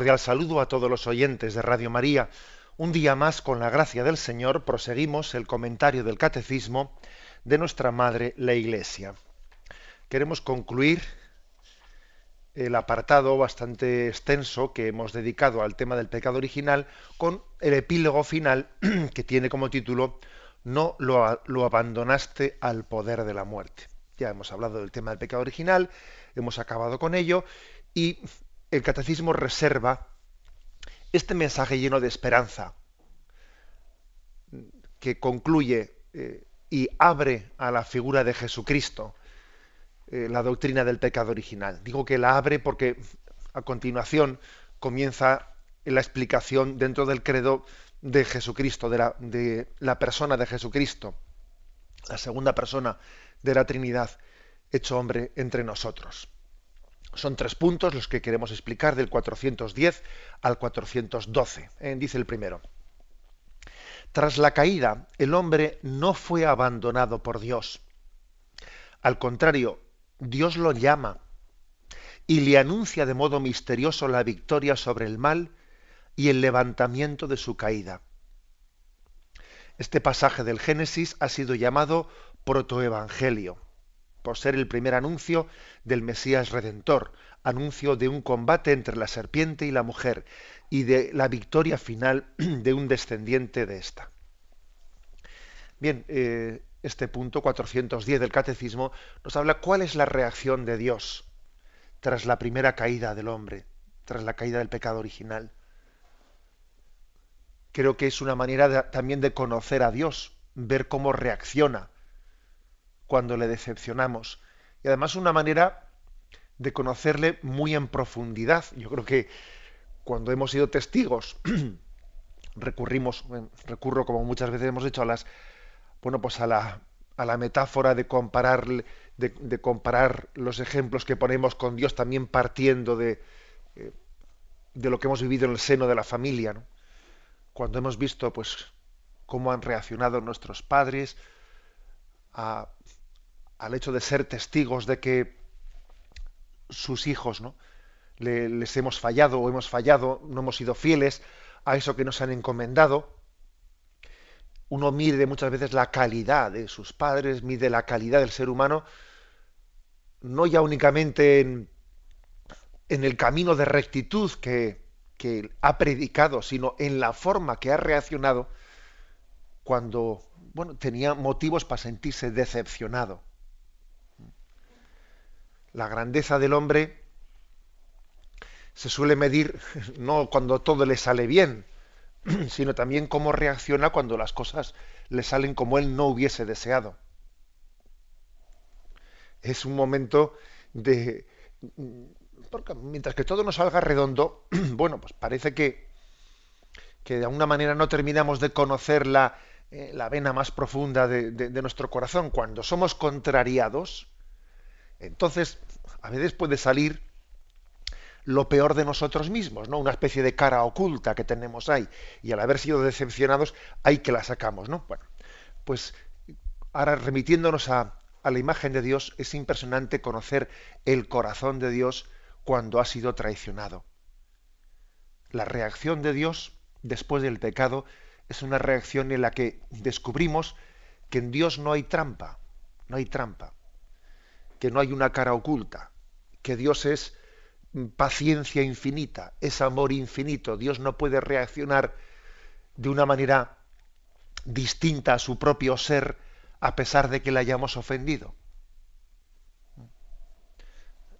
Cordial saludo a todos los oyentes de Radio María. Un día más, con la gracia del Señor, proseguimos el comentario del Catecismo de nuestra Madre, la Iglesia. Queremos concluir el apartado bastante extenso que hemos dedicado al tema del pecado original con el epílogo final que tiene como título No lo, lo abandonaste al poder de la muerte. Ya hemos hablado del tema del pecado original, hemos acabado con ello y el catecismo reserva este mensaje lleno de esperanza que concluye eh, y abre a la figura de Jesucristo eh, la doctrina del pecado original. Digo que la abre porque a continuación comienza la explicación dentro del credo de Jesucristo, de la, de la persona de Jesucristo, la segunda persona de la Trinidad, hecho hombre entre nosotros. Son tres puntos los que queremos explicar del 410 al 412. Eh, dice el primero. Tras la caída, el hombre no fue abandonado por Dios. Al contrario, Dios lo llama y le anuncia de modo misterioso la victoria sobre el mal y el levantamiento de su caída. Este pasaje del Génesis ha sido llamado protoevangelio por ser el primer anuncio del Mesías Redentor, anuncio de un combate entre la serpiente y la mujer y de la victoria final de un descendiente de esta. Bien, eh, este punto 410 del Catecismo nos habla cuál es la reacción de Dios tras la primera caída del hombre, tras la caída del pecado original. Creo que es una manera también de conocer a Dios, ver cómo reacciona cuando le decepcionamos. Y además una manera de conocerle muy en profundidad. Yo creo que cuando hemos sido testigos, recurrimos, recurro como muchas veces hemos hecho a las, bueno, pues a la, a la metáfora de comparar, de, comparar los ejemplos que ponemos con Dios también partiendo de, eh, de lo que hemos vivido en el seno de la familia, Cuando hemos visto, pues, cómo han reaccionado nuestros padres a al hecho de ser testigos de que sus hijos ¿no? les hemos fallado o hemos fallado, no hemos sido fieles a eso que nos han encomendado. Uno mide muchas veces la calidad de sus padres, mide la calidad del ser humano, no ya únicamente en, en el camino de rectitud que, que ha predicado, sino en la forma que ha reaccionado cuando bueno, tenía motivos para sentirse decepcionado la grandeza del hombre se suele medir no cuando todo le sale bien, sino también cómo reacciona cuando las cosas le salen como él no hubiese deseado. Es un momento de... Porque mientras que todo nos salga redondo, bueno, pues parece que, que de alguna manera no terminamos de conocer la, eh, la vena más profunda de, de nuestro corazón. Cuando somos contrariados, entonces a veces puede salir lo peor de nosotros mismos, ¿no? Una especie de cara oculta que tenemos ahí. Y al haber sido decepcionados, hay que la sacamos, ¿no? Bueno, pues ahora remitiéndonos a, a la imagen de Dios, es impresionante conocer el corazón de Dios cuando ha sido traicionado. La reacción de Dios después del pecado es una reacción en la que descubrimos que en Dios no hay trampa, no hay trampa que no hay una cara oculta, que Dios es paciencia infinita, es amor infinito. Dios no puede reaccionar de una manera distinta a su propio ser a pesar de que le hayamos ofendido.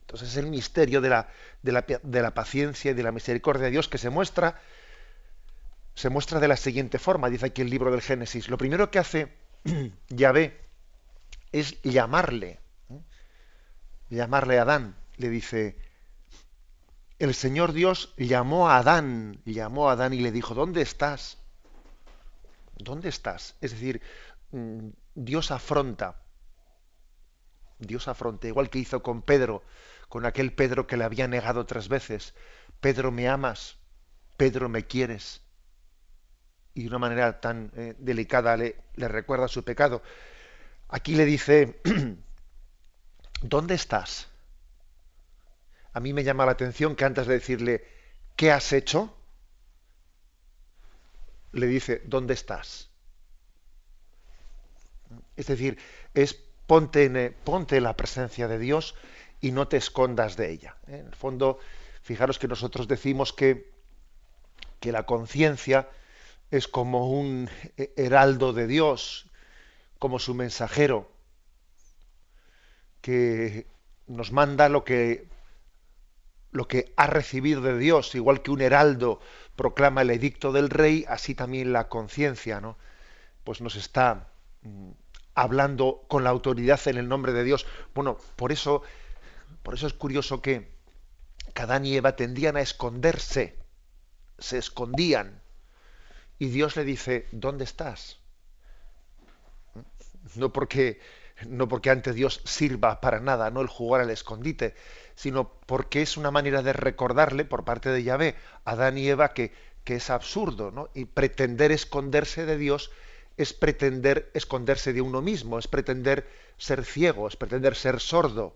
Entonces es el misterio de la, de la, de la paciencia y de la misericordia de Dios que se muestra, se muestra de la siguiente forma, dice aquí el libro del Génesis. Lo primero que hace Yahvé es llamarle llamarle Adán, le dice, el Señor Dios llamó a Adán, llamó a Adán y le dijo, ¿dónde estás? ¿Dónde estás? Es decir, mm, Dios afronta, Dios afronta, igual que hizo con Pedro, con aquel Pedro que le había negado tres veces, Pedro me amas, Pedro me quieres. Y de una manera tan eh, delicada le recuerda su pecado. Aquí le dice, ¿dónde estás? A mí me llama la atención que antes de decirle, ¿qué has hecho? Le dice, ¿dónde estás? Es decir, es ponte en, ponte la presencia de Dios y no te escondas de ella. ¿eh? En el fondo, fijaros que nosotros decimos que, que la conciencia es como un heraldo de Dios, como su mensajero, que nos manda lo que, lo que ha recibido de Dios, igual que un heraldo proclama el edicto del rey, así también la conciencia, ¿no? Pues nos está mm, hablando con la autoridad en el nombre de Dios. Bueno, por eso, por eso es curioso que Adán y Eva tendían a esconderse, se escondían. Y Dios le dice, ¿dónde estás? No porque, no porque ante Dios sirva para nada, no el jugar al escondite, sino porque es una manera de recordarle por parte de Yahvé a Adán y Eva que, que es absurdo, ¿no? Y pretender esconderse de Dios es pretender esconderse de uno mismo, es pretender ser ciego, es pretender ser sordo.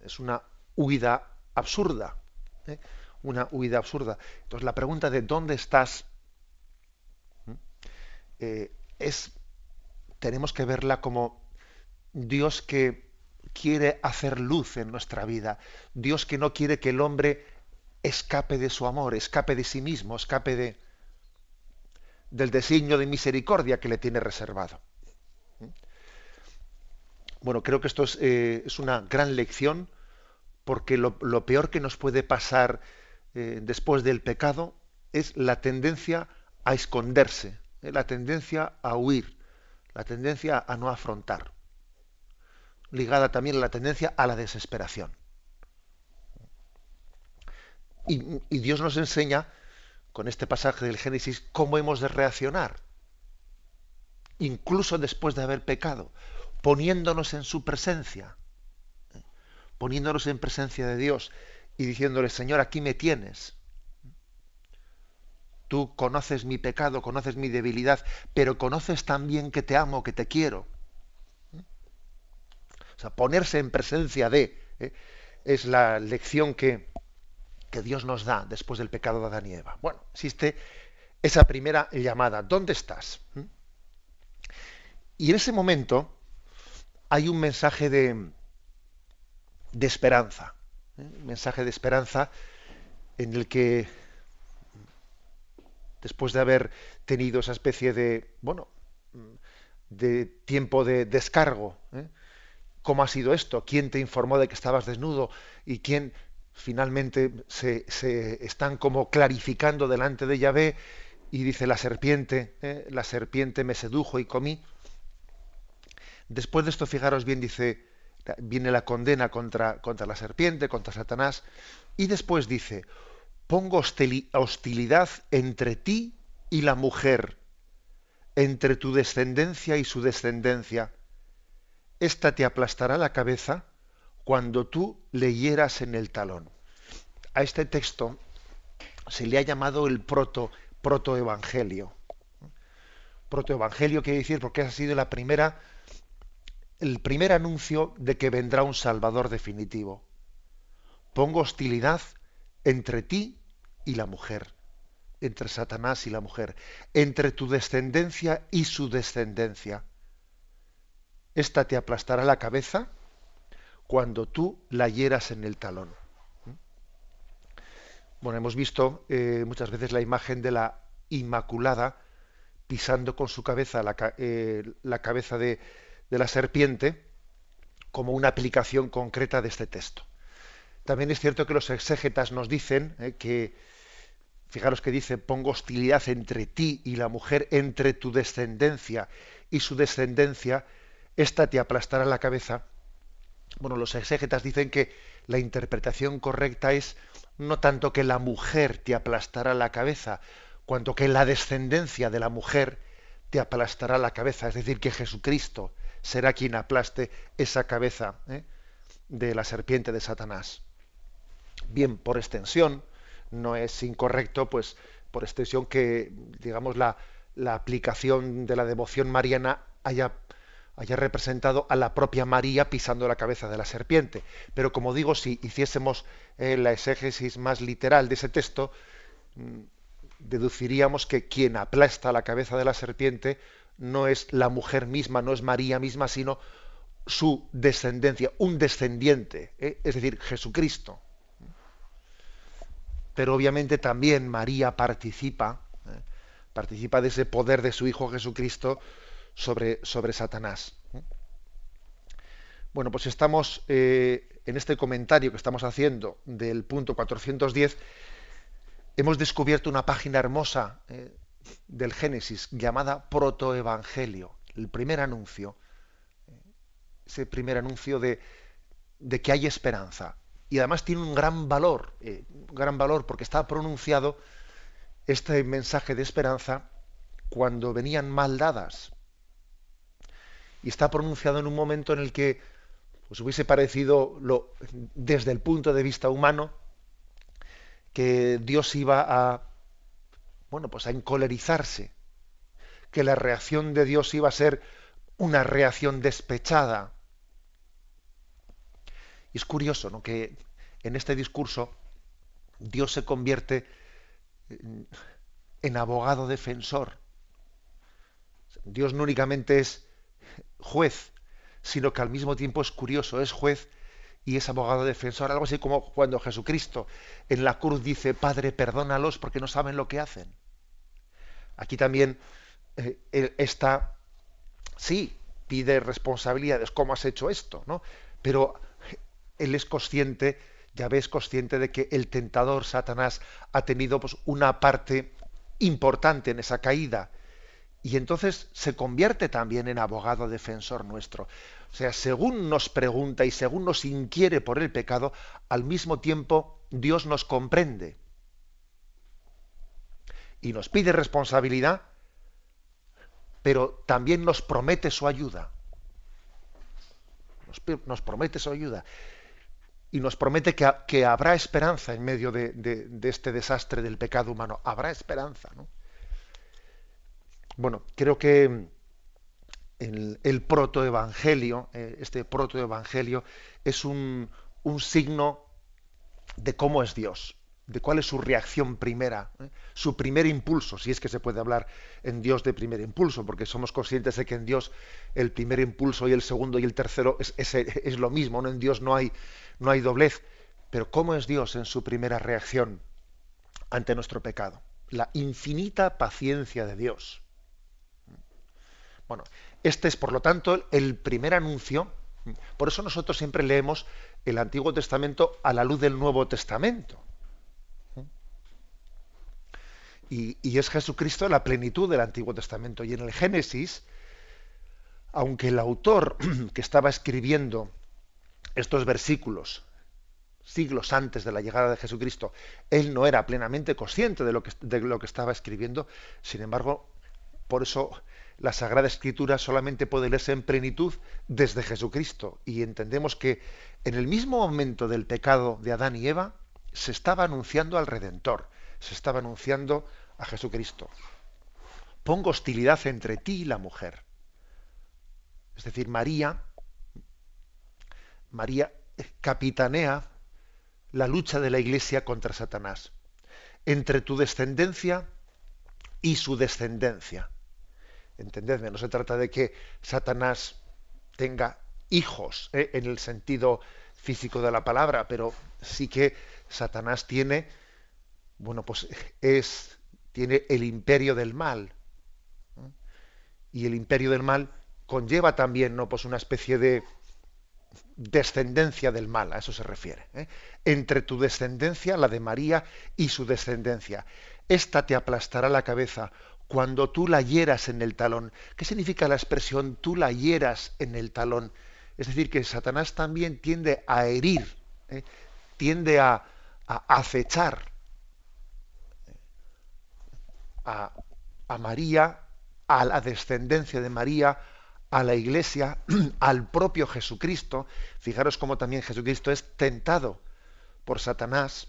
Es una huida absurda. ¿eh? Una huida absurda. Entonces la pregunta de ¿dónde estás? Eh, es, tenemos que verla como Dios que quiere hacer luz en nuestra vida. Dios que no quiere que el hombre escape de su amor, escape de sí mismo, escape de, del designio de misericordia que le tiene reservado. Bueno, creo que esto es, eh, es una gran lección porque lo, peor que nos puede pasar eh, después del pecado es la tendencia a esconderse, eh, la tendencia a huir, la tendencia a no afrontar, ligada también a la tendencia a la desesperación. y Dios nos enseña con este pasaje del Génesis cómo hemos de reaccionar, incluso después de haber pecado, poniéndonos en su presencia, poniéndonos en presencia de Dios y diciéndole, Señor, aquí me tienes. Tú conoces mi pecado, conoces mi debilidad, pero conoces también que te amo, que te quiero. O sea, ponerse en presencia de ¿eh? es la lección que, que Dios nos da después del pecado de Adán y Eva. Bueno, existe esa primera llamada, ¿dónde estás? ¿Mm? Y en ese momento hay un mensaje de, de esperanza, ¿eh? un mensaje de esperanza en el que después de haber tenido esa especie de, bueno, de tiempo de descargo, ¿eh? ¿cómo ha sido esto? ¿Quién te informó de que estabas desnudo? ¿Y quién finalmente se, están como clarificando delante de Yahvé y dice la serpiente, ¿eh? la serpiente me sedujo y comí. Después de esto, fijaros bien, dice, viene la condena contra, contra la serpiente, contra Satanás, y después dice, pongo hostilidad entre ti y la mujer, entre tu descendencia y su descendencia. Esta te aplastará la cabeza cuando tú leyeras en el talón. A este texto se le ha llamado el proto protoevangelio. Protoevangelio quiere decir porque ha sido la primera el primer anuncio de que vendrá un salvador definitivo. Pongo hostilidad entre ti y la mujer, entre Satanás y la mujer, entre tu descendencia y su descendencia. Esta te aplastará la cabeza cuando tú la hieras en el talón. Bueno, hemos visto eh, muchas veces la imagen de la Inmaculada pisando con su cabeza la, eh, cabeza de, la serpiente como una aplicación concreta de este texto. También es cierto que los exégetas nos dicen eh, que, fijaros que dice, pongo hostilidad entre ti y la mujer, entre tu descendencia y su descendencia, esta te aplastará la cabeza Bueno, los exégetas dicen que la interpretación correcta es no tanto que la mujer te aplastará la cabeza, cuanto que la descendencia de la mujer te aplastará la cabeza, es decir, que Jesucristo será quien aplaste esa cabeza ¿eh? de la serpiente de Satanás. Bien, por extensión, no es incorrecto, pues por extensión que, digamos, la, aplicación de la devoción mariana haya, haya, representado a la propia María pisando la cabeza de la serpiente. Pero como digo, si hiciésemos eh, la exégesis más literal de ese texto, mm, deduciríamos que quien aplasta la cabeza de la serpiente no es la mujer misma, no es María misma, sino su descendencia, un descendiente, ¿eh? es decir, Jesucristo. Pero obviamente también María participa, ¿eh? participa de ese poder de su Hijo Jesucristo sobre, sobre Satanás. Bueno, pues estamos eh, en este comentario que estamos haciendo del punto 410 hemos descubierto una página hermosa eh, del Génesis llamada Protoevangelio, el primer anuncio, eh, ese primer anuncio de, que hay esperanza. Y además tiene un gran valor, eh, gran valor porque está pronunciado este mensaje de esperanza cuando venían mal dadas. Y está pronunciado en un momento en el que pues, hubiese parecido, lo, desde el punto de vista humano, que Dios iba a, bueno, pues a encolerizarse, que la reacción de Dios iba a ser una reacción despechada. Es curioso, ¿no? Que en este discurso Dios se convierte en abogado defensor. Dios no únicamente es juez, sino que al mismo tiempo es curioso, es juez y es abogado defensor, algo así como cuando Jesucristo en la cruz dice, Padre, perdónalos porque no saben lo que hacen. Aquí también eh, está, sí, pide responsabilidades, ¿cómo has hecho esto? ¿no? Pero él es consciente, ya ves, consciente de que el tentador Satanás ha tenido pues, una parte importante en esa caída. Y entonces se convierte también en abogado defensor nuestro. O sea, según nos pregunta y según nos inquiere por el pecado, al mismo tiempo Dios nos comprende y nos pide responsabilidad, pero también nos promete su ayuda. Nos, promete su ayuda. Y nos promete que, habrá esperanza en medio de, este desastre del pecado humano. Habrá esperanza. ¿no? Bueno, creo que el, protoevangelio, eh, este protoevangelio, es un, signo de cómo es Dios, de cuál es su reacción primera, ¿eh? su primer impulso, si es que se puede hablar en Dios de primer impulso, porque somos conscientes de que en Dios el primer impulso y el segundo y el tercero es, es, lo mismo, ¿no? en Dios no hay, no hay doblez, pero cómo es Dios en su primera reacción ante nuestro pecado, la infinita paciencia de Dios. Bueno, este es, por lo tanto, el primer anuncio. Por eso nosotros siempre leemos el Antiguo Testamento a la luz del Nuevo Testamento. Y, es Jesucristo la plenitud del Antiguo Testamento. Y en el Génesis, aunque el autor que estaba escribiendo estos versículos siglos antes de la llegada de Jesucristo, él no era plenamente consciente de lo que, de lo que estaba escribiendo, sin embargo, por eso la Sagrada Escritura solamente puede leerse en plenitud desde Jesucristo. Y entendemos que en el mismo momento del pecado de Adán y Eva se estaba anunciando al Redentor, se estaba anunciando a Jesucristo. Pongo hostilidad entre ti y la mujer. Es decir, María, María capitanea la lucha de la Iglesia contra Satanás, entre tu descendencia y su descendencia. Entendedme, no se trata de que Satanás tenga hijos ¿eh? en el sentido físico de la palabra, pero sí que Satanás tiene, bueno, pues es, tiene el imperio del mal. Y el imperio del mal conlleva también, ¿no? Pues una especie de descendencia del mal, a eso se refiere. ¿eh? Entre tu descendencia, la de María, y su descendencia. Esta te aplastará la cabeza, cuando tú la hieras en el talón. ¿Qué significa la expresión tú la hieras en el talón? Es decir, que Satanás también tiende a herir, ¿eh? tiende a, acechar a, María, a la descendencia de María, a la iglesia, al propio Jesucristo. Fijaros cómo también Jesucristo es tentado por Satanás.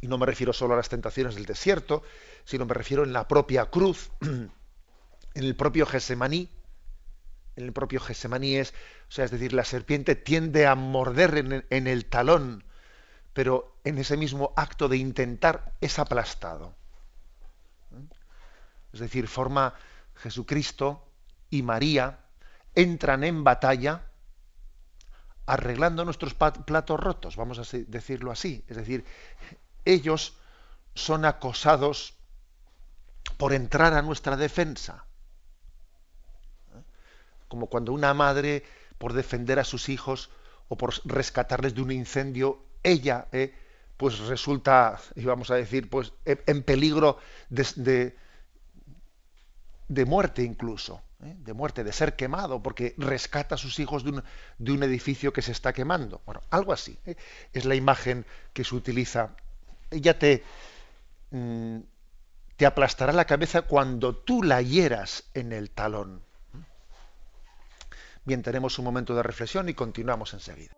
Y no me refiero solo a las tentaciones del desierto, sino me refiero en la propia cruz, en el propio Gesemaní. En el propio Gesemaní es, o sea, es decir, la serpiente tiende a morder en el talón, pero en ese mismo acto de intentar es aplastado. Es decir, forma Jesucristo y María entran en batalla arreglando nuestros platos rotos, vamos a decirlo así. Es decir, ellos son acosados por entrar a nuestra defensa. Como cuando una madre, por defender a sus hijos o por rescatarles de un incendio, ella eh, pues resulta, vamos a decir, pues en peligro de muerte incluso. ¿eh? de muerte, de ser quemado, porque rescata a sus hijos de un, de un edificio que se está quemando. Bueno, algo así. ¿eh? Es la imagen que se utiliza. Ella te, mm, te aplastará la cabeza cuando tú la hieras en el talón. Bien, tenemos un momento de reflexión y continuamos enseguida.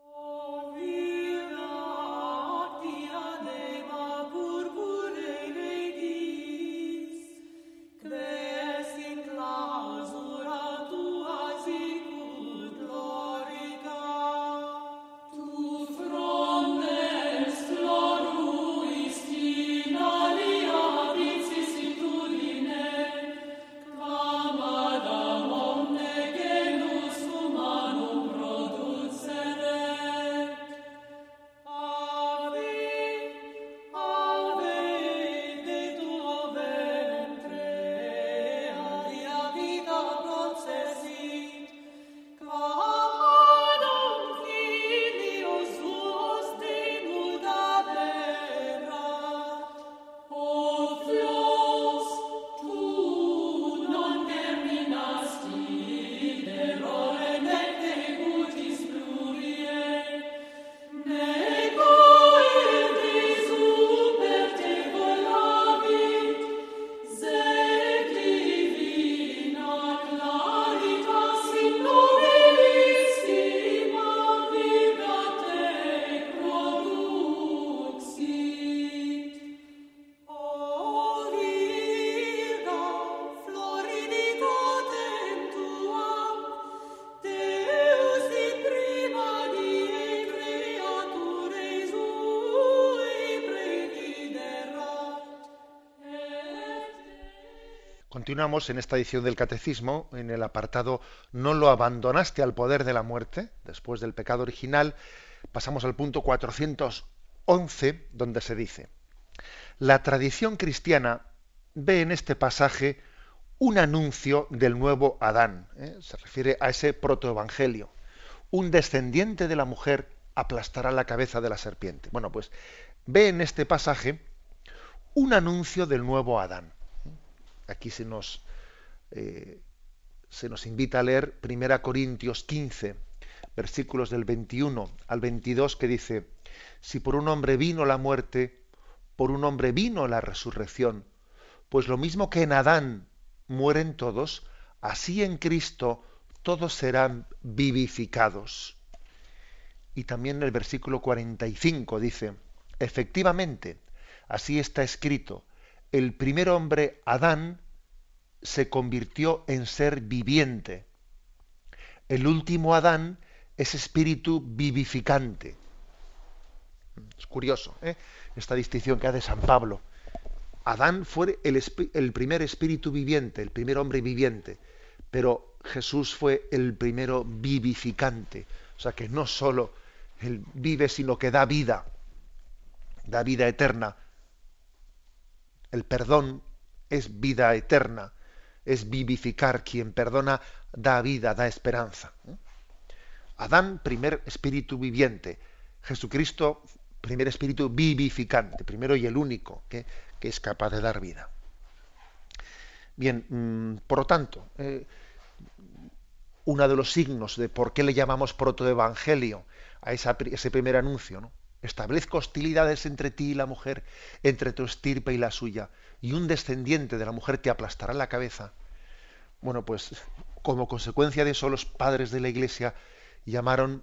Continuamos en esta edición del Catecismo, en el apartado No lo abandonaste al poder de la muerte, después del pecado original. Pasamos al punto 411, donde se dice, la tradición cristiana ve en este pasaje un anuncio del nuevo Adán. ¿eh? Se refiere a ese protoevangelio. Un descendiente de la mujer aplastará la cabeza de la serpiente. Bueno, pues ve en este pasaje un anuncio del nuevo Adán aquí se nos, eh, se nos invita a leer 1 Corintios 15, versículos del 21 al 22, que dice, si por un hombre vino la muerte, por un hombre vino la resurrección, pues lo mismo que en Adán mueren todos, así en Cristo todos serán vivificados. Y también el versículo 45 dice, efectivamente, así está escrito, el primer hombre, Adán, se convirtió en ser viviente. El último Adán es espíritu vivificante. Es curioso ¿eh? esta distinción que hace San Pablo. Adán fue el, el, primer espíritu viviente, el primer hombre viviente, pero Jesús fue el primero vivificante. O sea que no solo él vive, sino que da vida, da vida eterna el perdón es vida eterna, es vivificar. Quien perdona da vida, da esperanza. Adán, primer espíritu viviente. Jesucristo, primer espíritu vivificante, primero y el único que, es capaz de dar vida. Bien, mm, por lo tanto, eh, uno de los signos de por qué le llamamos protoevangelio a ese primer anuncio. ¿no? Establezco hostilidades entre ti y la mujer, entre tu estirpe y la suya, y un descendiente de la mujer te aplastará la cabeza. Bueno, pues como consecuencia de eso los padres de la Iglesia llamaron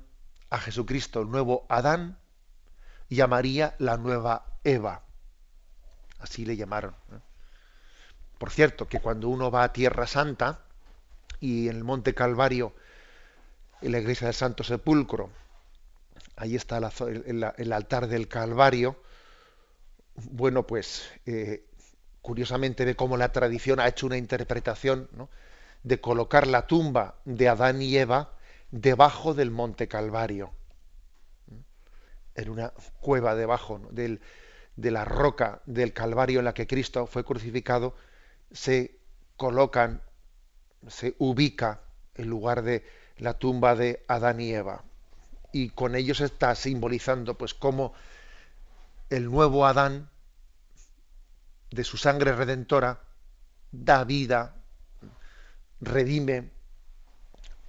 a Jesucristo el nuevo Adán y a María la nueva Eva. Así le llamaron. Por cierto, que cuando uno va a Tierra Santa y en el Monte Calvario, en la iglesia del Santo Sepulcro, ahí está el, altar del Calvario, bueno, pues eh, curiosamente ve cómo la tradición ha hecho una interpretación de colocar la tumba de Adán y Eva debajo del Monte Calvario, en una cueva debajo de la roca del Calvario en la que Cristo fue crucificado, se colocan, se ubica el lugar de la tumba de Adán y Eva. Y con ellos está simbolizando pues cómo el nuevo Adán de su sangre redentora da vida, redime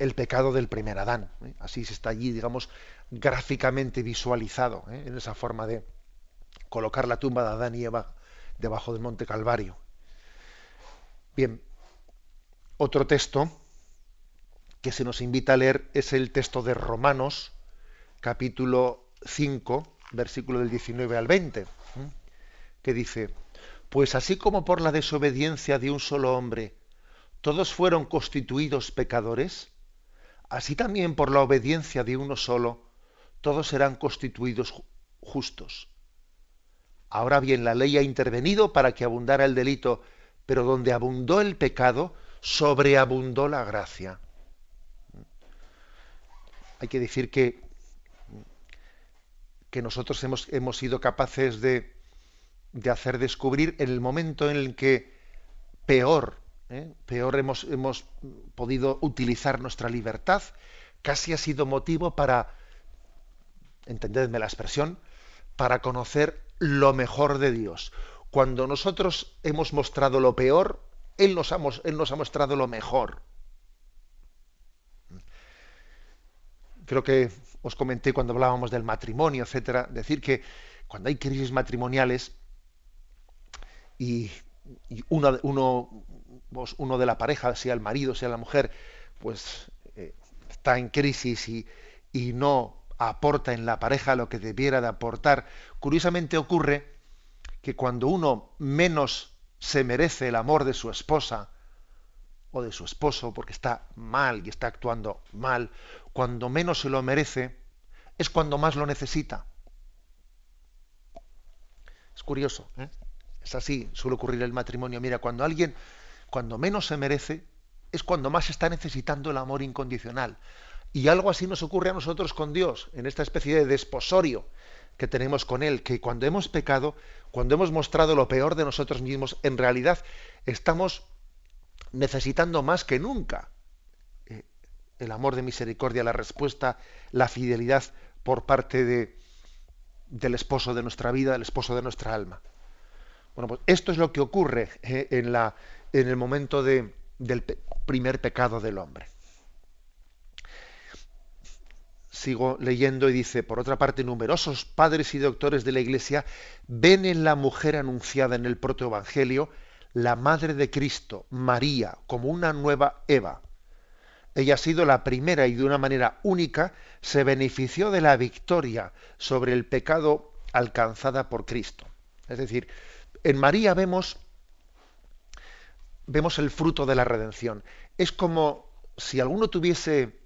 el pecado del primer Adán. ¿eh? Así se está allí, digamos, gráficamente visualizado ¿eh? en esa forma de colocar la tumba de Adán y Eva debajo del Monte Calvario. Bien, otro texto que se nos invita a leer es el texto de Romanos, capítulo 5, versículo del 19 al 20, que dice, pues así como por la desobediencia de un solo hombre todos fueron constituidos pecadores, así también por la obediencia de uno solo todos serán constituidos justos. Ahora bien, la ley ha intervenido para que abundara el delito, pero donde abundó el pecado, sobreabundó la gracia. Hay que decir que, que nosotros hemos, hemos sido capaces de, de, hacer descubrir en el momento en el que peor, ¿eh? peor hemos, hemos podido utilizar nuestra libertad, casi ha sido motivo para, entendedme la expresión, para conocer lo mejor de Dios. Cuando nosotros hemos mostrado lo peor, Él nos Él nos ha mostrado lo mejor. Creo que os comenté cuando hablábamos del matrimonio, etcétera, decir que cuando hay crisis matrimoniales y, uno, de la pareja, sea el marido, sea la mujer, pues eh, está en crisis y no aporta en la pareja lo que debiera de aportar, curiosamente ocurre que cuando uno menos se merece el amor de su esposa o de su esposo porque está mal y está actuando mal, cuando menos se lo merece, es cuando más lo necesita. Es curioso, ¿eh? es así, suele ocurrir el matrimonio. Mira, cuando alguien, cuando menos se merece, es cuando más está necesitando el amor incondicional. Y algo así nos ocurre a nosotros con Dios, en esta especie de desposorio que tenemos con Él, que cuando hemos pecado, cuando hemos mostrado lo peor de nosotros mismos, en realidad estamos necesitando más que nunca eh, el amor de misericordia, la respuesta, la fidelidad por parte de, del esposo de nuestra vida, del esposo de nuestra alma. Bueno, pues esto es lo que ocurre eh, en, la, en el momento de, del primer pecado del hombre sigo leyendo y dice, por otra parte, numerosos padres y doctores de la Iglesia ven en la mujer anunciada en el protoevangelio la madre de Cristo, María, como una nueva Eva. Ella ha sido la primera y de una manera única se benefició de la victoria sobre el pecado alcanzada por Cristo. Es decir, en María vemos vemos el fruto de la redención. Es como si alguno tuviese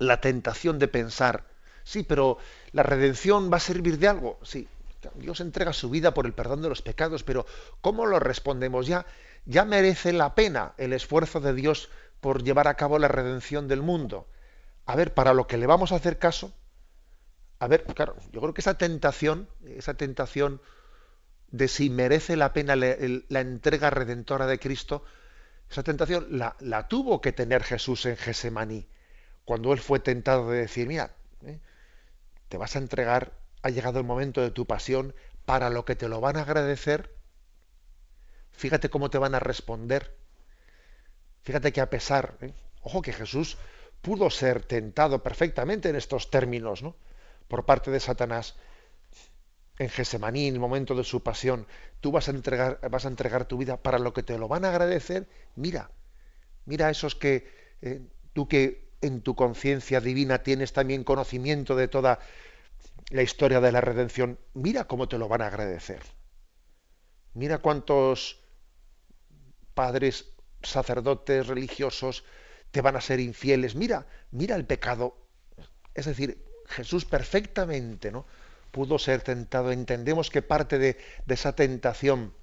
la tentación de pensar, sí, pero la redención va a servir de algo. Sí, Dios entrega su vida por el perdón de los pecados, pero ¿cómo lo respondemos? Ya, ya merece la pena el esfuerzo de Dios por llevar a cabo la redención del mundo. A ver, para lo que le vamos a hacer caso, a ver, claro, yo creo que esa tentación, esa tentación de si merece la pena la entrega redentora de Cristo, esa tentación la, tuvo que tener Jesús en Gesemaní cuando él fue tentado de decir, mira, ¿eh? te vas a entregar, ha llegado el momento de tu pasión, para lo que te lo van a agradecer, fíjate cómo te van a responder. Fíjate que a pesar, ¿eh? Ojo que Jesús pudo ser tentado perfectamente en estos términos, ¿no? Por parte de Satanás en Gesemaní, en el momento de su pasión, tú vas a entregar, vas a entregar tu vida para lo que te lo van a agradecer. Mira, mira a esos que eh, tú que en tu conciencia divina tienes también conocimiento de toda la historia de la redención, mira cómo te lo van a agradecer. Mira cuántos padres, sacerdotes, religiosos te van a ser infieles. Mira, mira el pecado. Es decir, Jesús perfectamente, ¿no? pudo ser tentado. Entendemos que parte de, esa tentación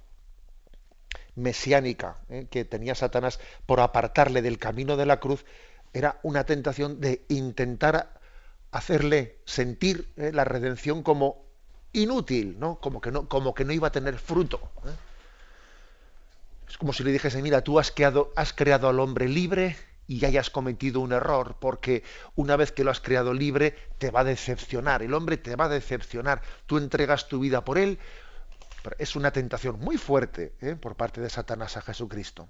mesiánica ¿eh? que tenía Satanás por apartarle del camino de la cruz era una tentación de intentar hacerle sentir ¿eh? la redención como inútil, ¿no? Como que no, como que no iba a tener fruto. ¿eh? Es como si le dijese, mira, tú has creado, has creado al hombre libre y hayas cometido un error, porque una vez que lo has creado libre, te va a decepcionar, el hombre te va a decepcionar, tú entregas tu vida por él, es una tentación muy fuerte ¿eh? por parte de Satanás a Jesucristo.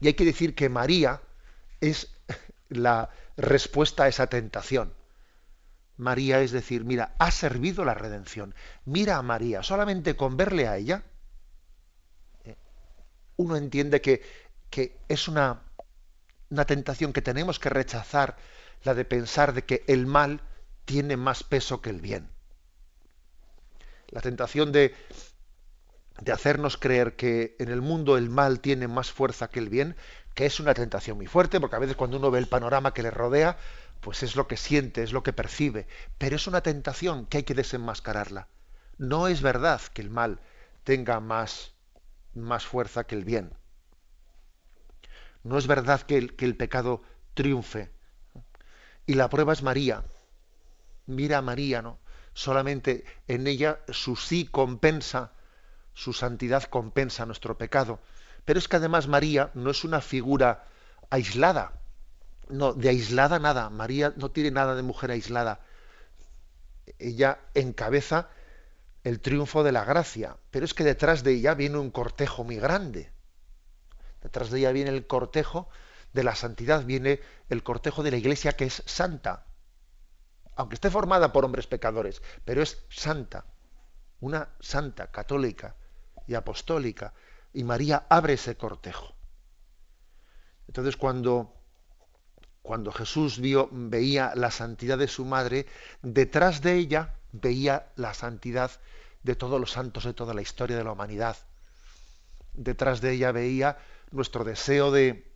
Y hay que decir que María es la respuesta a esa tentación. María es decir, mira, ha servido la redención. Mira a María, solamente con verle a ella, ¿eh? uno entiende que, que es una una tentación que tenemos que rechazar, la de pensar de que el mal tiene más peso que el bien. La tentación de, de hacernos creer que en el mundo el mal tiene más fuerza que el bien, que es una tentación muy fuerte, porque a veces cuando uno ve el panorama que le rodea, pues es lo que siente, es lo que percibe, pero es una tentación que hay que desenmascararla. No es verdad que el mal tenga más, más fuerza que el bien. No es verdad que el, que el pecado triunfe. Y la prueba es María. Mira a María, ¿no? Solamente en ella su sí compensa, su santidad compensa nuestro pecado. Pero es que además María no es una figura aislada. No, de aislada nada. María no tiene nada de mujer aislada. Ella encabeza el triunfo de la gracia. Pero es que detrás de ella viene un cortejo muy grande. Detrás de ella viene el cortejo de la santidad, viene el cortejo de la iglesia que es santa. Aunque esté formada por hombres pecadores, pero es santa. Una santa, católica y apostólica. Y María abre ese cortejo. Entonces cuando, cuando Jesús vio, veía la santidad de su madre, detrás de ella veía la santidad de todos los santos de toda la historia de la humanidad. Detrás de ella veía nuestro deseo de,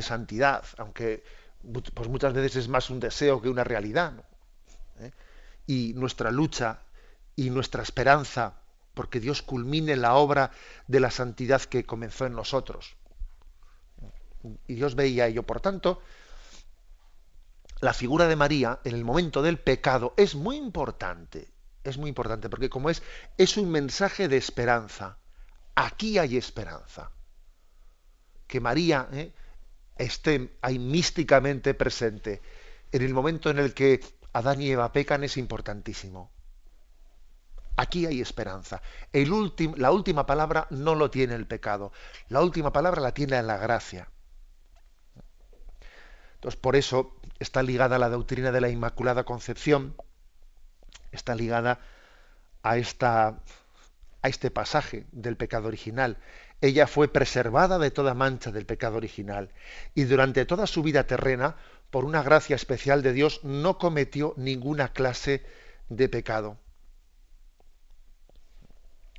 santidad, aunque pues muchas veces es más un deseo que una realidad. ¿Eh? Y nuestra lucha y nuestra esperanza porque Dios culmine la obra de la santidad que comenzó en nosotros. Y Dios veía ello. Por tanto, la figura de María en el momento del pecado es muy importante. Es muy importante porque como es, es un mensaje de esperanza. Aquí hay esperanza que María ¿eh? esté ahí místicamente presente en el momento en el que Adán y Eva pecan es importantísimo. Aquí hay esperanza. La última palabra no lo tiene el pecado. La última palabra la tiene la gracia. Entonces, por eso está ligada la doctrina de la Inmaculada Concepción, está ligada a, esta, a este pasaje del pecado original ella fue preservada de toda mancha del pecado original y durante toda su vida terrena, por una gracia especial de Dios, no cometió ninguna clase de pecado.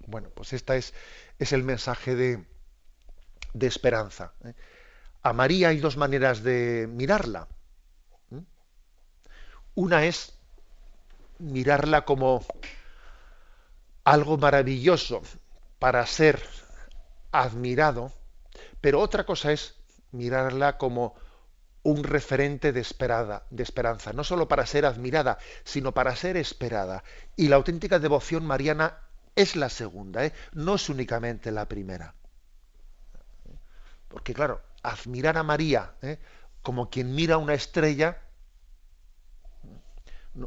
Bueno, pues este es, es el mensaje de, de esperanza. ¿eh? A María hay dos maneras de mirarla. Una es mirarla como algo maravilloso para ser admirado, pero otra cosa es mirarla como un referente de, esperada, de esperanza, no solo para ser admirada, sino para ser esperada. Y la auténtica devoción mariana es la segunda, ¿eh? no es únicamente la primera. Porque claro, admirar a María ¿eh? como quien mira una estrella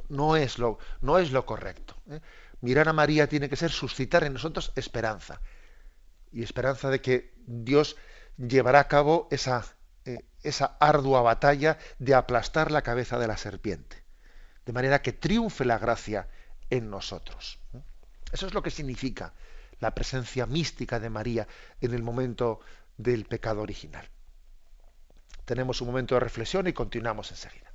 no, es, lo, no es, lo, correcto. ¿eh? Mirar a María tiene que ser suscitar en nosotros esperanza y esperanza de que Dios llevará a cabo esa, eh, esa ardua batalla de aplastar la cabeza de la serpiente, de manera que triunfe la gracia en nosotros. Eso es lo que significa la presencia mística de María en el momento del pecado original. Tenemos un momento de reflexión y continuamos enseguida.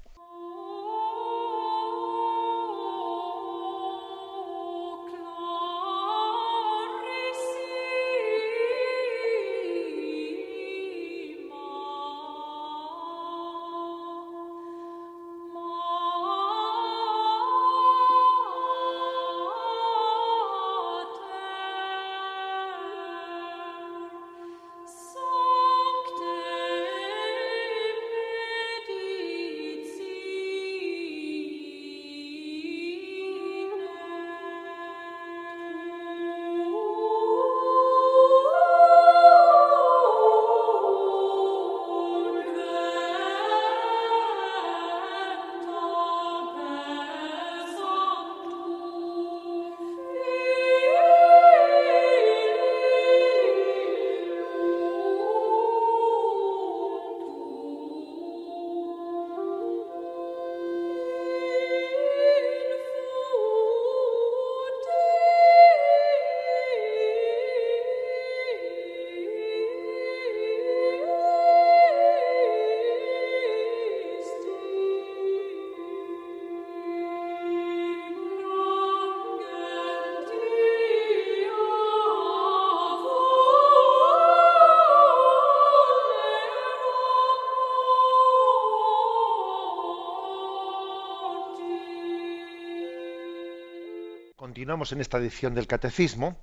Continuamos en esta edición del Catecismo,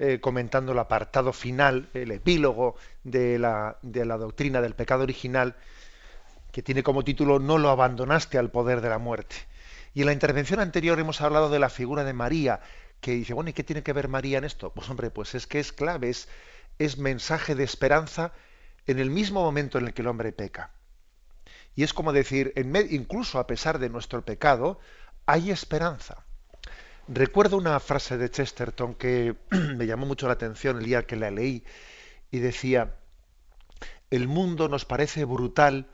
eh, comentando el apartado final, el epílogo de la, doctrina del pecado original, que tiene como título No lo abandonaste al poder de la muerte. Y en la intervención anterior hemos hablado de la figura de María, que dice, bueno, ¿y qué tiene que ver María en esto? Pues hombre, pues es que es clave, es, es mensaje de esperanza en el mismo momento en el que el hombre peca. Y es como decir, en incluso a pesar de nuestro pecado, hay esperanza. Recuerdo una frase de Chesterton que me llamó mucho la atención el día que la leí y decía, el mundo nos parece brutal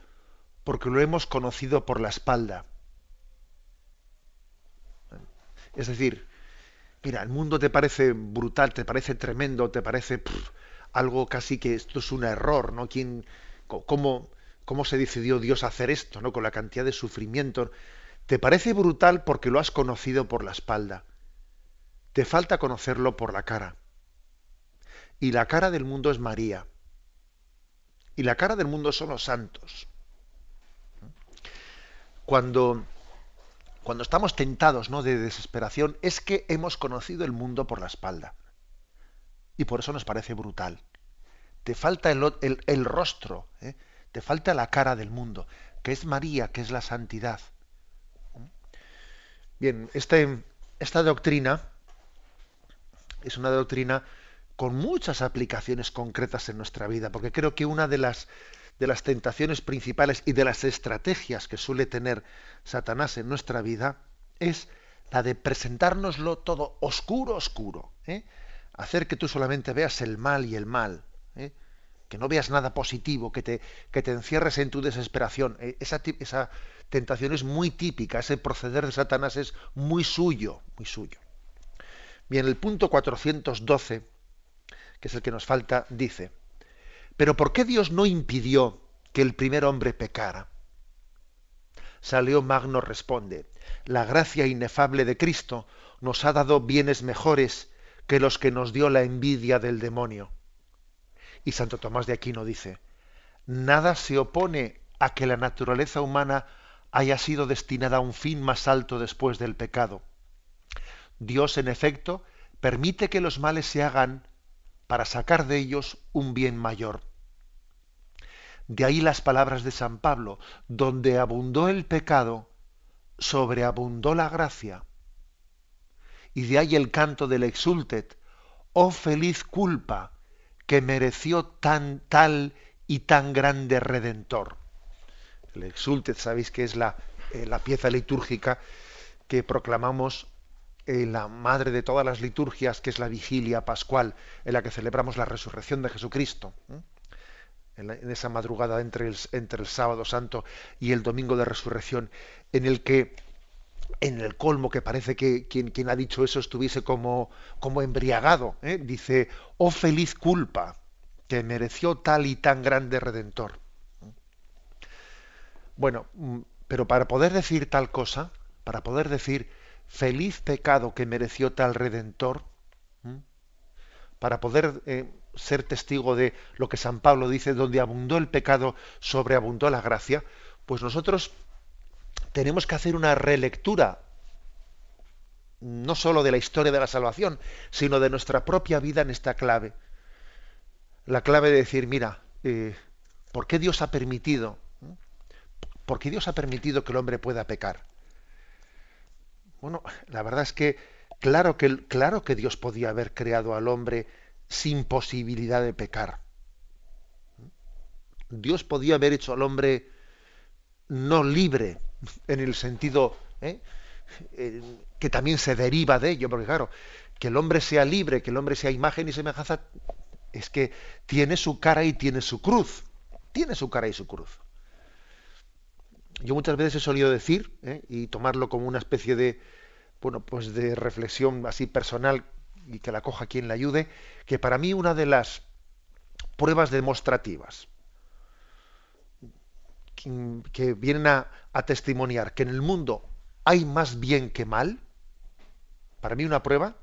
porque lo hemos conocido por la espalda. Es decir, mira, el mundo te parece brutal, te parece tremendo, te parece algo casi que esto es un error, ¿no? ¿Quién, cómo, ¿Cómo se decidió Dios hacer esto, ¿no? Con la cantidad de sufrimiento. Te parece brutal porque lo has conocido por la espalda. Te falta conocerlo por la cara. Y la cara del mundo es María. Y la cara del mundo son los santos. Cuando, cuando estamos tentados ¿no? de desesperación es que hemos conocido el mundo por la espalda. Y por eso nos parece brutal. Te falta el, rostro, ¿eh? te falta la cara del mundo, que es María, que es la santidad. Bien, este, esta doctrina es una doctrina con muchas aplicaciones concretas en nuestra vida, porque creo que una de las, de las tentaciones principales y de las estrategias que suele tener Satanás en nuestra vida es la de presentárnoslo todo oscuro, oscuro. ¿eh? Hacer que tú solamente veas el mal y el mal. ¿eh? Que no veas nada positivo, que te, que te encierres en tu desesperación. Eh, esa, esa tentación es muy típica, ese proceder de Satanás es muy suyo, muy suyo. Bien, el punto 412, que es el que nos falta, dice, pero ¿por qué Dios no impidió que el primer hombre pecara? Salió Magno responde, la gracia inefable de Cristo nos ha dado bienes mejores que los que nos dio la envidia del demonio. Y Santo Tomás de Aquino dice, nada se opone a que la naturaleza humana haya sido destinada a un fin más alto después del pecado. Dios, en efecto, permite que los males se hagan para sacar de ellos un bien mayor. De ahí las palabras de San Pablo, donde abundó el pecado, sobreabundó la gracia. Y de ahí el canto del exultet, oh feliz culpa, que mereció tan tal y tan grande redentor. El exultet, sabéis que es la, eh, la pieza litúrgica que proclamamos en la madre de todas las liturgias, que es la vigilia pascual, en la que celebramos la resurrección de Jesucristo. en, esa madrugada entre el, entre el sábado santo y el domingo de resurrección, en el que en el colmo que parece que quien, quien ha dicho eso estuviese como, como embriagado. ¿eh? Dice, oh feliz culpa que mereció tal y tan grande redentor. Bueno, mm, pero para poder decir tal cosa, para poder decir feliz pecado que mereció tal redentor, para poder eh, ser testigo de lo que San Pablo dice, donde abundó el pecado, sobreabundó la gracia, pues nosotros tenemos que hacer una relectura no sólo de la historia de la salvación, sino de nuestra propia vida en esta clave. La clave de decir, mira, eh, ¿por qué Dios ha permitido? ¿Por qué Dios ha permitido que el hombre pueda pecar? Bueno, la verdad es que claro que, claro que Dios podía haber creado al hombre sin posibilidad de pecar. Dios podía haber hecho al hombre no libre en el sentido ¿eh? que también se deriva de ello, porque claro, que el hombre sea libre, que el hombre sea imagen y semejanza, es que tiene su cara y tiene su cruz, tiene su cara y su cruz. Yo muchas veces he solido decir, ¿eh? y tomarlo como una especie de, bueno, pues de reflexión así personal y que la coja quien la ayude, que para mí una de las pruebas demostrativas que vienen a, testimoniar que en el mundo hay más bien que mal, para mí una prueba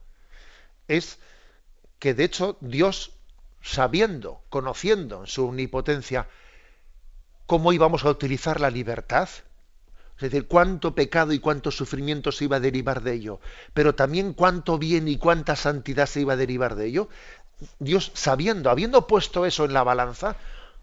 es que de hecho Dios, sabiendo, conociendo en su omnipotencia cómo íbamos a utilizar la libertad, es decir, cuánto pecado y cuánto sufrimiento se iba a derivar de ello, pero también cuánto bien y cuánta santidad se iba a derivar de ello, Dios sabiendo, habiendo puesto eso en la balanza,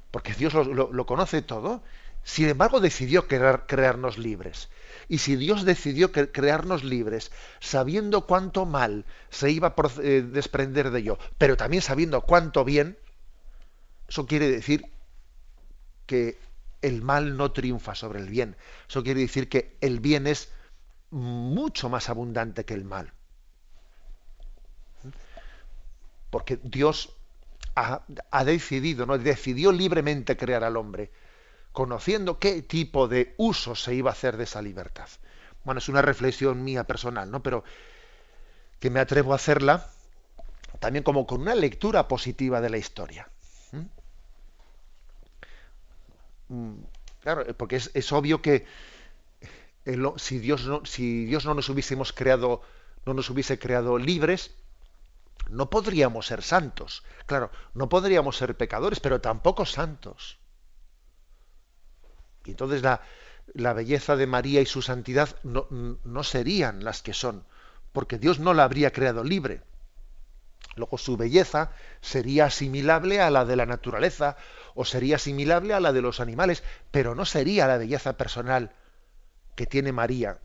porque Dios lo conoce todo, sin embargo, decidió crearnos libres. Y si Dios decidió crearnos libres, sabiendo cuánto mal se iba a eh, desprender de ello, pero también sabiendo cuánto bien, eso quiere decir que el mal no triunfa sobre el bien. Eso quiere decir que el bien es mucho más abundante que el mal. Porque Dios ha, ha decidido, ¿no? decidió libremente crear al hombre conociendo qué tipo de uso se iba a hacer de esa libertad. Bueno, es una reflexión mía personal, ¿no? Pero que me atrevo a hacerla también como con una lectura positiva de la historia. ¿Mm? Claro, porque es, obvio que si, Dios no, si Dios no nos hubiésemos creado, no nos hubiese creado libres, no podríamos ser santos. Claro, no podríamos ser pecadores, pero tampoco santos. Y entonces la, la belleza de María y su santidad no, no, serían las que son, porque Dios no la habría creado libre. Luego su belleza sería asimilable a la de la naturaleza o sería asimilable a la de los animales, pero no sería la belleza personal que tiene María,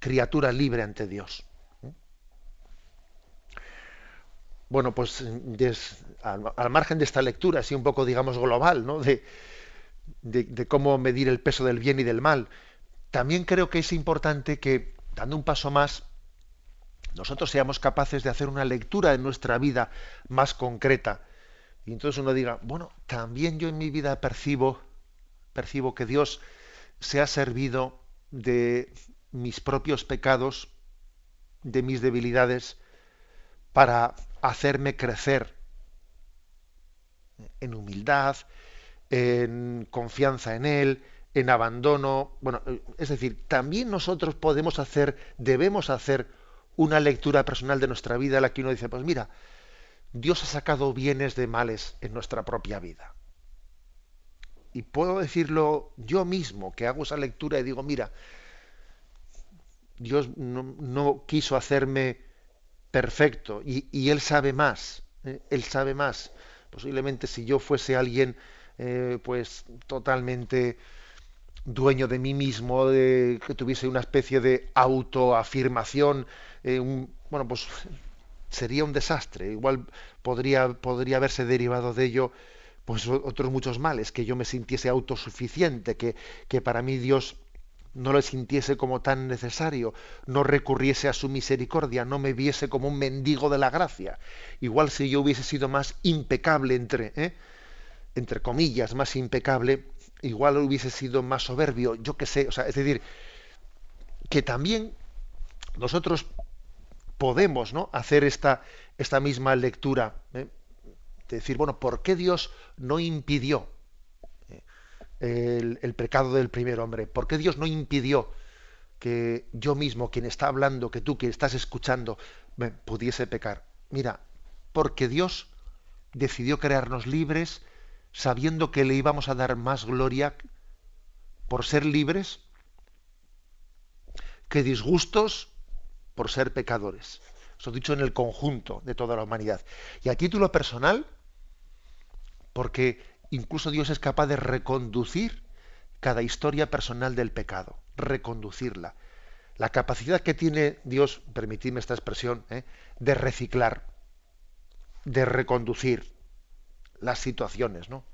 criatura libre ante Dios. Bueno, pues al, al, margen de esta lectura, así un poco, digamos, global, ¿no? De, de, cómo medir el peso del bien y del mal. También creo que es importante que, dando un paso más, nosotros seamos capaces de hacer una lectura de nuestra vida más concreta. Y entonces uno diga, bueno, también yo en mi vida percibo, percibo que Dios se ha servido de mis propios pecados, de mis debilidades, para hacerme crecer en humildad, en confianza en Él, en abandono. Bueno, es decir, también nosotros podemos hacer, debemos hacer una lectura personal de nuestra vida en la que uno dice, pues mira, Dios ha sacado bienes de males en nuestra propia vida. Y puedo decirlo yo mismo, que hago esa lectura y digo, mira, Dios no, quiso hacerme perfecto y, y Él sabe más, ¿eh? Él sabe más. Posiblemente si yo fuese alguien eh, pues totalmente dueño de mí mismo, de que tuviese una especie de autoafirmación, eh, bueno, pues sería un desastre. Igual podría, podría haberse derivado de ello pues otros muchos males, que yo me sintiese autosuficiente, que, que para mí Dios no lo sintiese como tan necesario, no recurriese a su misericordia, no me viese como un mendigo de la gracia. Igual si yo hubiese sido más impecable entre, ¿eh? Entre comillas, más impecable, igual hubiese sido más soberbio, yo qué sé, o sea, es decir, que también nosotros podemos ¿no? hacer esta, esta misma lectura, ¿eh? de decir, bueno, ¿por qué Dios no impidió eh, el, el, pecado del primer hombre? ¿Por qué Dios no impidió que yo mismo, quien está hablando, que tú, quien estás escuchando, me pudiese pecar? Mira, porque Dios decidió crearnos libres sabiendo que le íbamos a dar más gloria por ser libres que disgustos por ser pecadores. Eso dicho en el conjunto de toda la humanidad. Y a título personal, porque incluso Dios es capaz de reconducir cada historia personal del pecado, reconducirla. La capacidad que tiene Dios, permitidme esta expresión, ¿eh? de reciclar, de reconducir las situaciones, ¿no?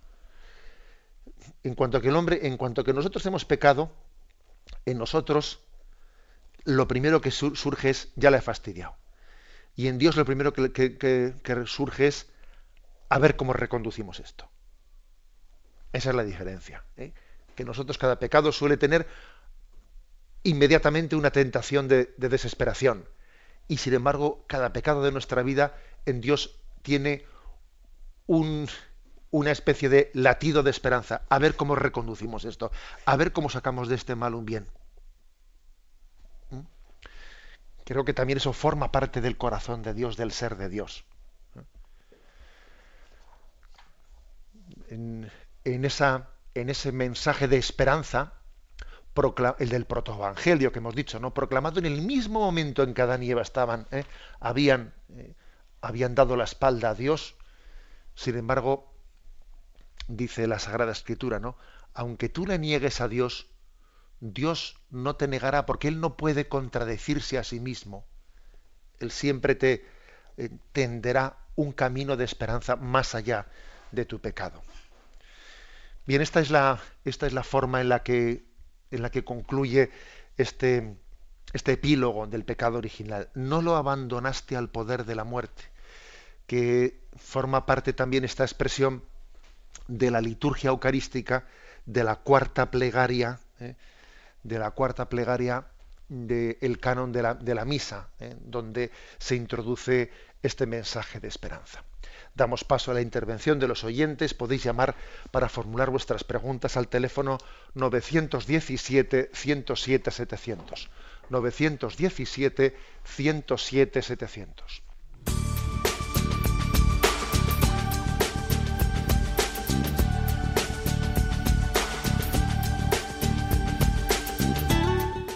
En cuanto a que el hombre, en cuanto a que nosotros hemos pecado, en nosotros lo primero que surge es ya la he fastidiado. Y en Dios lo primero que, surge es a ver cómo reconducimos esto. Esa es la diferencia. ¿eh? Que nosotros cada pecado suele tener inmediatamente una tentación de, desesperación. Y sin embargo, cada pecado de nuestra vida en Dios tiene una especie de latido de esperanza. A ver cómo reconducimos esto. A ver cómo sacamos de este mal un bien. Creo que también eso forma parte del corazón de Dios, del ser de Dios. En, esa, en ese mensaje de esperanza, el del protoevangelio que hemos dicho, ¿no? proclamado en el mismo momento en que Adán y Eva estaban, ¿eh? habían, eh, habían dado la espalda a Dios. Sin embargo, dice la Sagrada Escritura, ¿no? Aunque tú le niegues a Dios, Dios no te negará porque Él no puede contradecirse a sí mismo. Él siempre te eh, tenderá un camino de esperanza más allá de tu pecado. Bien, esta es la, esta es la forma en la que, en la que concluye este, este epílogo del pecado original. No lo abandonaste al poder de la muerte, que forma parte también esta expresión de la liturgia eucarística, de la cuarta plegaria, ¿eh? de la cuarta plegaria del canon de la, misa, ¿eh? donde se introduce este mensaje de esperanza. Damos paso a la intervención de los oyentes. Podéis llamar para formular vuestras preguntas al teléfono 917-107-700. 917-107-700.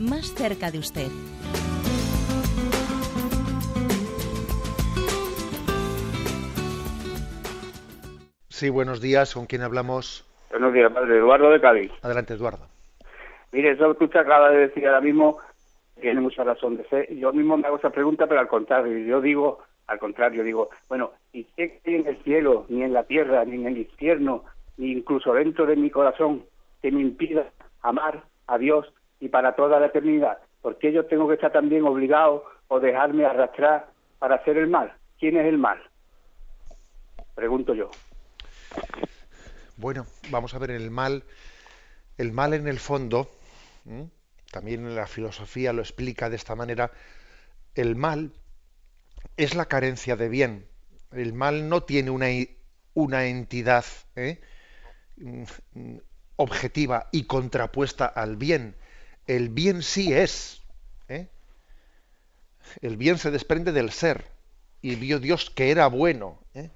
más cerca de usted. Sí, buenos días. ¿Con quién hablamos? Buenos días, padre. Eduardo de Cádiz. Adelante, Eduardo. Mire, eso que usted acaba de decir ahora mismo tiene mucha razón de ser. Yo mismo me hago esa pregunta, pero al contrario. Yo digo, al contrario, digo, bueno, ¿y qué hay en el cielo, ni en la tierra, ni en el infierno, ni incluso dentro de mi corazón que me impida amar a Dios y para toda la eternidad? ¿Por qué yo tengo que estar también obligado o dejarme arrastrar para hacer el mal? ¿Quién es el mal? Pregunto yo. Bueno, vamos a ver el mal. El mal en el fondo, también la filosofía lo explica de esta manera, el mal es la carencia de bien. El mal no tiene una, una entidad ¿eh? objetiva y contrapuesta al bien. El bien sí es. ¿eh? El bien se desprende del ser y vio Dios que era bueno. ¿eh?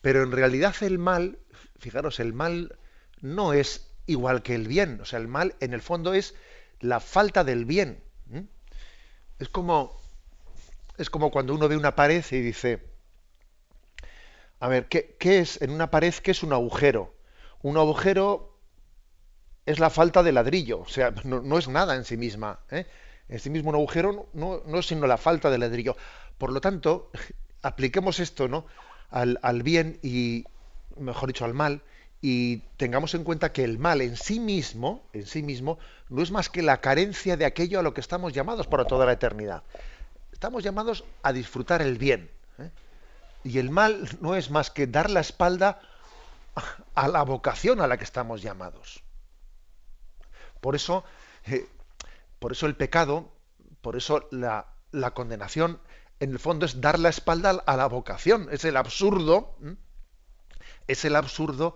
Pero en realidad el mal, fijaros, el mal no es igual que el bien. O sea, el mal en el fondo es la falta del bien. Es como, es como cuando uno ve una pared y dice, a ver, ¿qué, es en una pared? ¿Qué es un agujero? Un agujero es la falta de ladrillo, o sea, no, es nada en sí misma. ¿eh? En sí mismo un agujero no, no, es sino la falta de ladrillo. Por lo tanto, apliquemos esto ¿no? al, al bien y, mejor dicho, al mal, y tengamos en cuenta que el mal en sí mismo, en sí mismo, no es más que la carencia de aquello a lo que estamos llamados para toda la eternidad. Estamos llamados a disfrutar el bien. ¿eh? Y el mal no es más que dar la espalda a la vocación a la que estamos llamados. Por eso, eh, por eso el pecado, por eso la, la, condenación, en el fondo es dar la espalda a la vocación. Es el absurdo, es el absurdo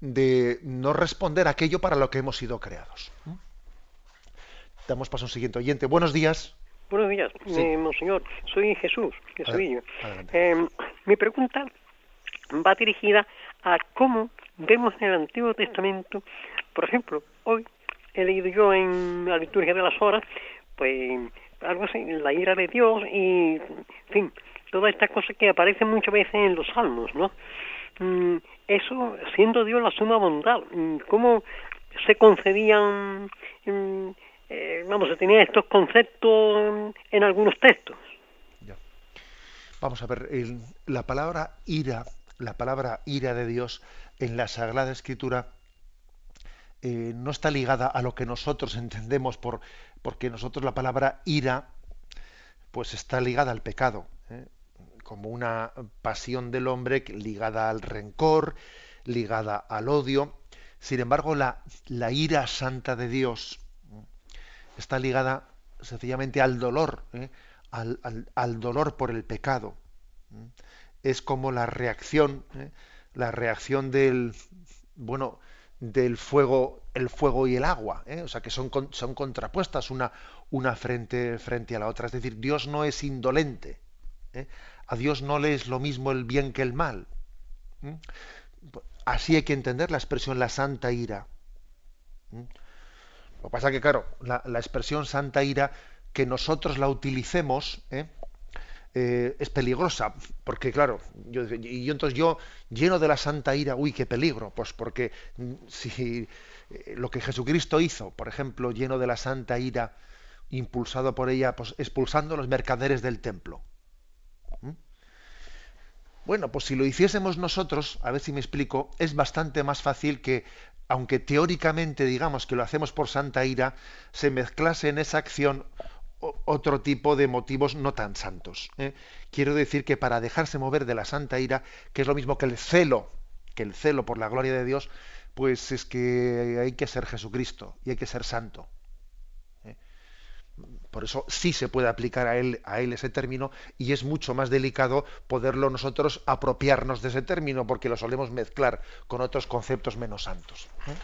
de no responder a aquello para lo que hemos sido creados. Damos paso a un siguiente oyente. Buenos días. Buenos días, eh, monseñor. Soy Jesús, de Sevilla. Eh, mi pregunta va dirigida a cómo vemos en el Antiguo Testamento, por ejemplo, hoy he leído yo en la liturgia de las horas, pues algo así, la ira de Dios y, en fin, todas estas cosas que aparecen muchas veces en los salmos, ¿no? Mm, eso siendo Dios la suma bondad, mm, ¿cómo se concedían, mm, eh, vamos, se tenían estos conceptos en algunos textos? Vamos a ver, la palabra ira, la palabra ira de Dios en la Sagrada Escritura eh, no está ligada a lo que nosotros entendemos por, porque nosotros la palabra ira pues está ligada al pecado. ¿eh? como una pasión del hombre ligada al rencor, ligada al odio. Sin embargo, la, la ira santa de Dios está ligada sencillamente al dolor, ¿eh? al, dolor por el pecado. Es como la reacción, ¿eh? la reacción del, bueno, del fuego, el fuego y el agua, ¿eh? o sea que son, son contrapuestas una, una frente, frente a la otra. Es decir, Dios no es indolente. A Dios no le es lo mismo el bien que el mal. Así hay que entender la expresión la santa ira. Lo que pasa que, claro, la, expresión santa ira, que nosotros la utilicemos, ¿eh? Eh, es peligrosa, porque claro, yo, y entonces yo lleno de la santa ira, uy, qué peligro, pues porque mm, si eh, lo que Jesucristo hizo, por ejemplo, lleno de la santa ira, impulsado por ella, pues expulsando a los mercaderes del templo, bueno, pues si lo hiciésemos nosotros, a ver si me explico, es bastante más fácil que, aunque teóricamente digamos que lo hacemos por santa ira, se mezclase en esa acción otro tipo de motivos no tan santos. ¿eh? Quiero decir que para dejarse mover de la santa ira, que es lo mismo que el celo, que el celo por la gloria de Dios, pues es que hay que ser Jesucristo y hay que ser santo. Por eso sí se puede aplicar a él, a él ese término y es mucho más delicado poderlo nosotros apropiarnos de ese término porque lo solemos mezclar con otros conceptos menos santos. ¿eh?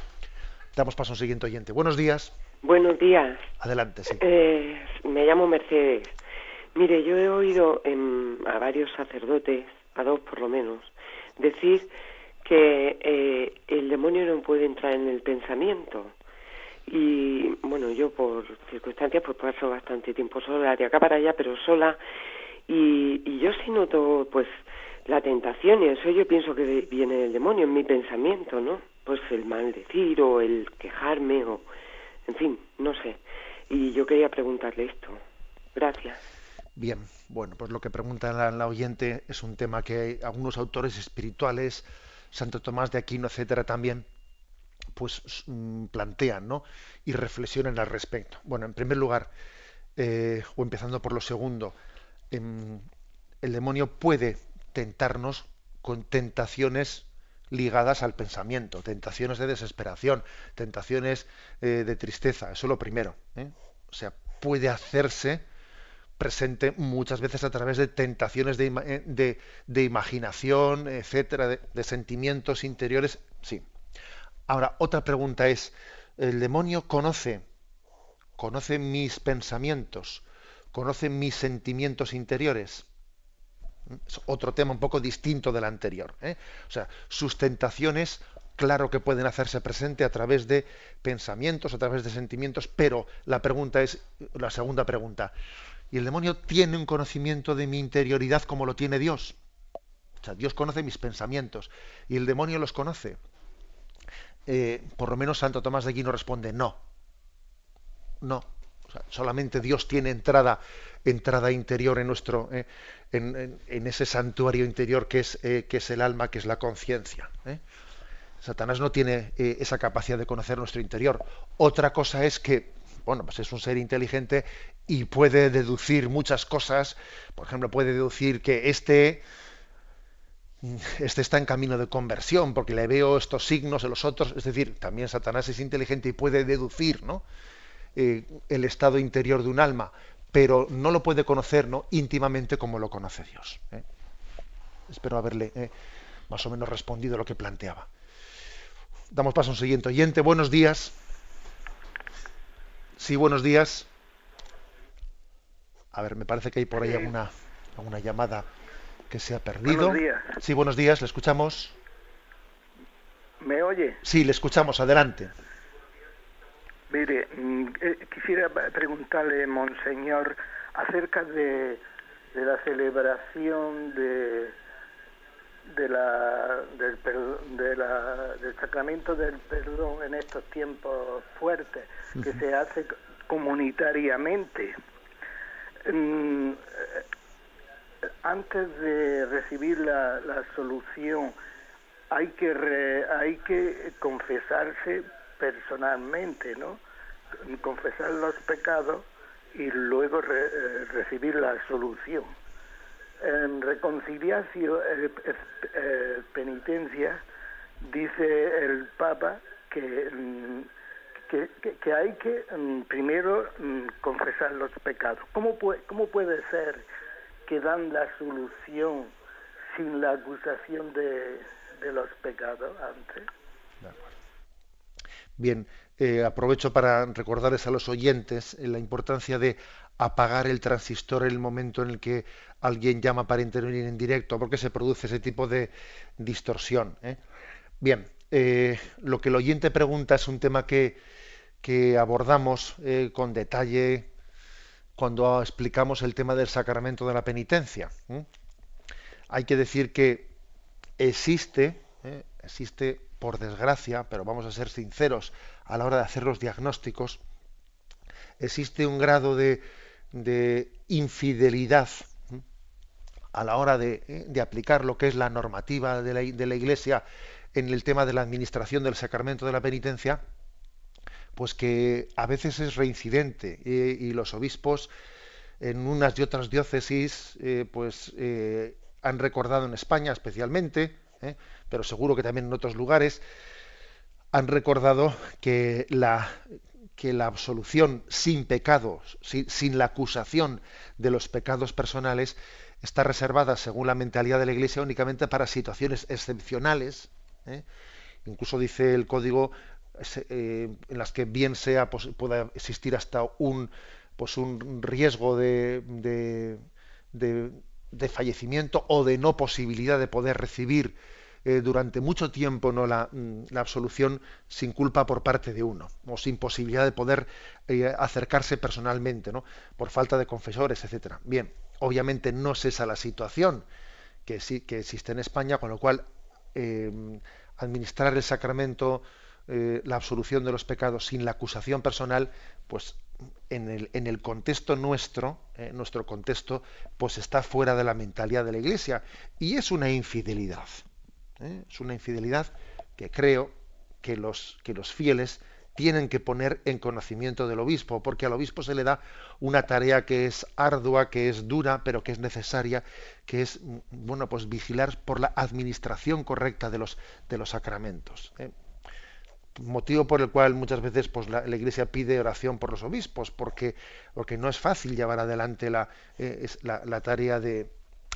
Damos paso a un siguiente oyente. Buenos días. Buenos días. Adelante, sí. Eh, me llamo Mercedes. Mire, yo he oído a varios sacerdotes, a dos por lo menos, decir que eh, el demonio no puede entrar en el pensamiento y bueno, yo por circunstancias pues paso bastante tiempo sola, de acá para allá, pero sola y, y yo sí noto pues la tentación y eso yo pienso que viene del demonio en mi pensamiento, ¿no? Pues el maldecir o el quejarme o en fin, no sé. Y yo quería preguntarle esto. Gracias. Bien, bueno, pues lo que pregunta la, la oyente es un tema que algunos autores espirituales, Santo Tomás de Aquino, etcétera, también pues mm, plantean ¿no? y reflexionan al respecto. Bueno, en primer lugar, eh, o empezando por lo segundo, em, el demonio puede tentarnos con tentaciones ligadas al pensamiento, tentaciones de desesperación, tentaciones eh, de tristeza, eso es lo primero. ¿eh? O sea, puede hacerse presente muchas veces a través de tentaciones de, de imaginación, etcétera, de sentimientos interiores, sí, Ahora, otra pregunta es, ¿el demonio conoce conoce mis pensamientos, conoce mis sentimientos interiores. Es otro tema un poco distinto del anterior. ¿eh? O sea, sus tentaciones, claro que pueden hacerse presente a través de pensamientos, a través de sentimientos, pero la pregunta es, la segunda pregunta, ¿y el demonio tiene un conocimiento de mi interioridad como lo tiene Dios? O sea, Dios conoce mis pensamientos y el demonio los conoce. Eh, por lo menos Santo Tomás de Aquino responde no. No. solamente Dios tiene entrada, entrada interior en nuestro, eh, en, ese santuario interior que es, eh, que es el alma, que es la conciencia. Satanás no tiene esa capacidad de conocer nuestro interior. Otra cosa es que, bueno, pues es un ser inteligente y puede deducir muchas cosas. Por ejemplo, puede deducir que este este está en camino de conversión, porque le veo estos signos de los otros, es decir, también Satanás es inteligente y puede deducir ¿no? Eh, el estado interior de un alma, pero no lo puede conocer ¿no? íntimamente como lo conoce Dios. ¿eh? Espero haberle eh, más o menos respondido lo que planteaba. Damos paso a un siguiente oyente. Buenos días. Sí, buenos días. A ver, me parece que hay por ahí alguna, alguna llamada que se ha perdido. Buenos días. Sí, buenos días, le escuchamos. ¿Me oye? Sí, le escuchamos, adelante. Mire, mm, eh, quisiera preguntarle, Monseñor, acerca de, de la celebración de, de la, del, de la, del sacramento del perdón en estos tiempos fuertes, que se hace comunitariamente. Mm, antes de recibir la, la solución hay que hay que confesarse personalmente, ¿no? Confesar los pecados y luego eh, recibir la solución. En reconciliación, eh, eh, penitencia, dice el Papa que, mm, que, hay que mm, primero mm, confesar los pecados. ¿Cómo puede, cómo puede ser que dan la solución sin la acusación de, los pecados antes. Bien, eh, aprovecho para recordarles a los oyentes eh, la importancia de apagar el transistor en el momento en el que alguien llama para intervenir en directo, porque se produce ese tipo de distorsión. ¿eh? Bien, lo que el oyente pregunta es un tema que, que abordamos con detalle cuando explicamos el tema del sacramento de la penitencia. Hay que decir que existe, existe por desgracia, pero vamos a ser sinceros a la hora de hacer los diagnósticos, existe un grado de, infidelidad a la hora ¿eh? de, aplicar lo que es la normativa de la, de Iglesia en el tema de la administración del sacramento de la penitencia, pues que a veces es reincidente y los obispos en unas y otras diócesis eh, pues eh, han recordado en España especialmente, pero seguro que también en otros lugares han recordado que la que la absolución sin pecados, sin, la acusación de los pecados personales, está reservada, según la mentalidad de la Iglesia, únicamente para situaciones excepcionales. Incluso dice el código eh, en las que bien sea pueda existir hasta un pues un riesgo de, de, fallecimiento o de no posibilidad de poder recibir eh, durante mucho tiempo no la, mm, la, absolución sin culpa por parte de uno o sin posibilidad de poder eh, acercarse personalmente no por falta de confesores etcétera. Bien obviamente no es esa la situación que sí que existe en España con lo cual administrar el sacramento eh, la absolución de los pecados sin la acusación personal, pues en el, en el contexto nuestro, eh, nuestro contexto, pues está fuera de la mentalidad de la Iglesia. Y es una infidelidad. ¿Eh? Es una infidelidad que creo que los, que los fieles tienen que poner en conocimiento del obispo, porque al obispo se le da una tarea que es ardua, que es dura, pero que es necesaria, que es bueno, pues vigilar por la administración correcta de los, de los sacramentos motivo por el cual muchas veces pues, la, Iglesia pide oración por los obispos, porque, porque no es fácil llevar adelante la, eh, la, tarea de,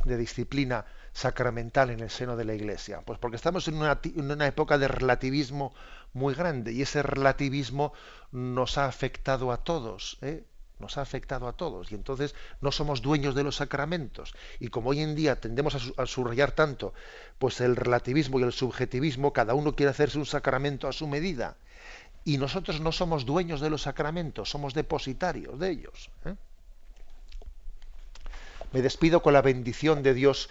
disciplina sacramental en el seno de la Iglesia? Pues porque estamos en una, en una época de relativismo muy grande y ese relativismo nos ha afectado a todos. ¿eh? nos ha afectado a todos y entonces no somos dueños de los sacramentos y como hoy en día tendemos a, subrayar tanto pues el relativismo y el subjetivismo cada uno quiere hacerse un sacramento a su medida y nosotros no somos dueños de los sacramentos somos depositarios de ellos ¿eh? me despido con la bendición de Dios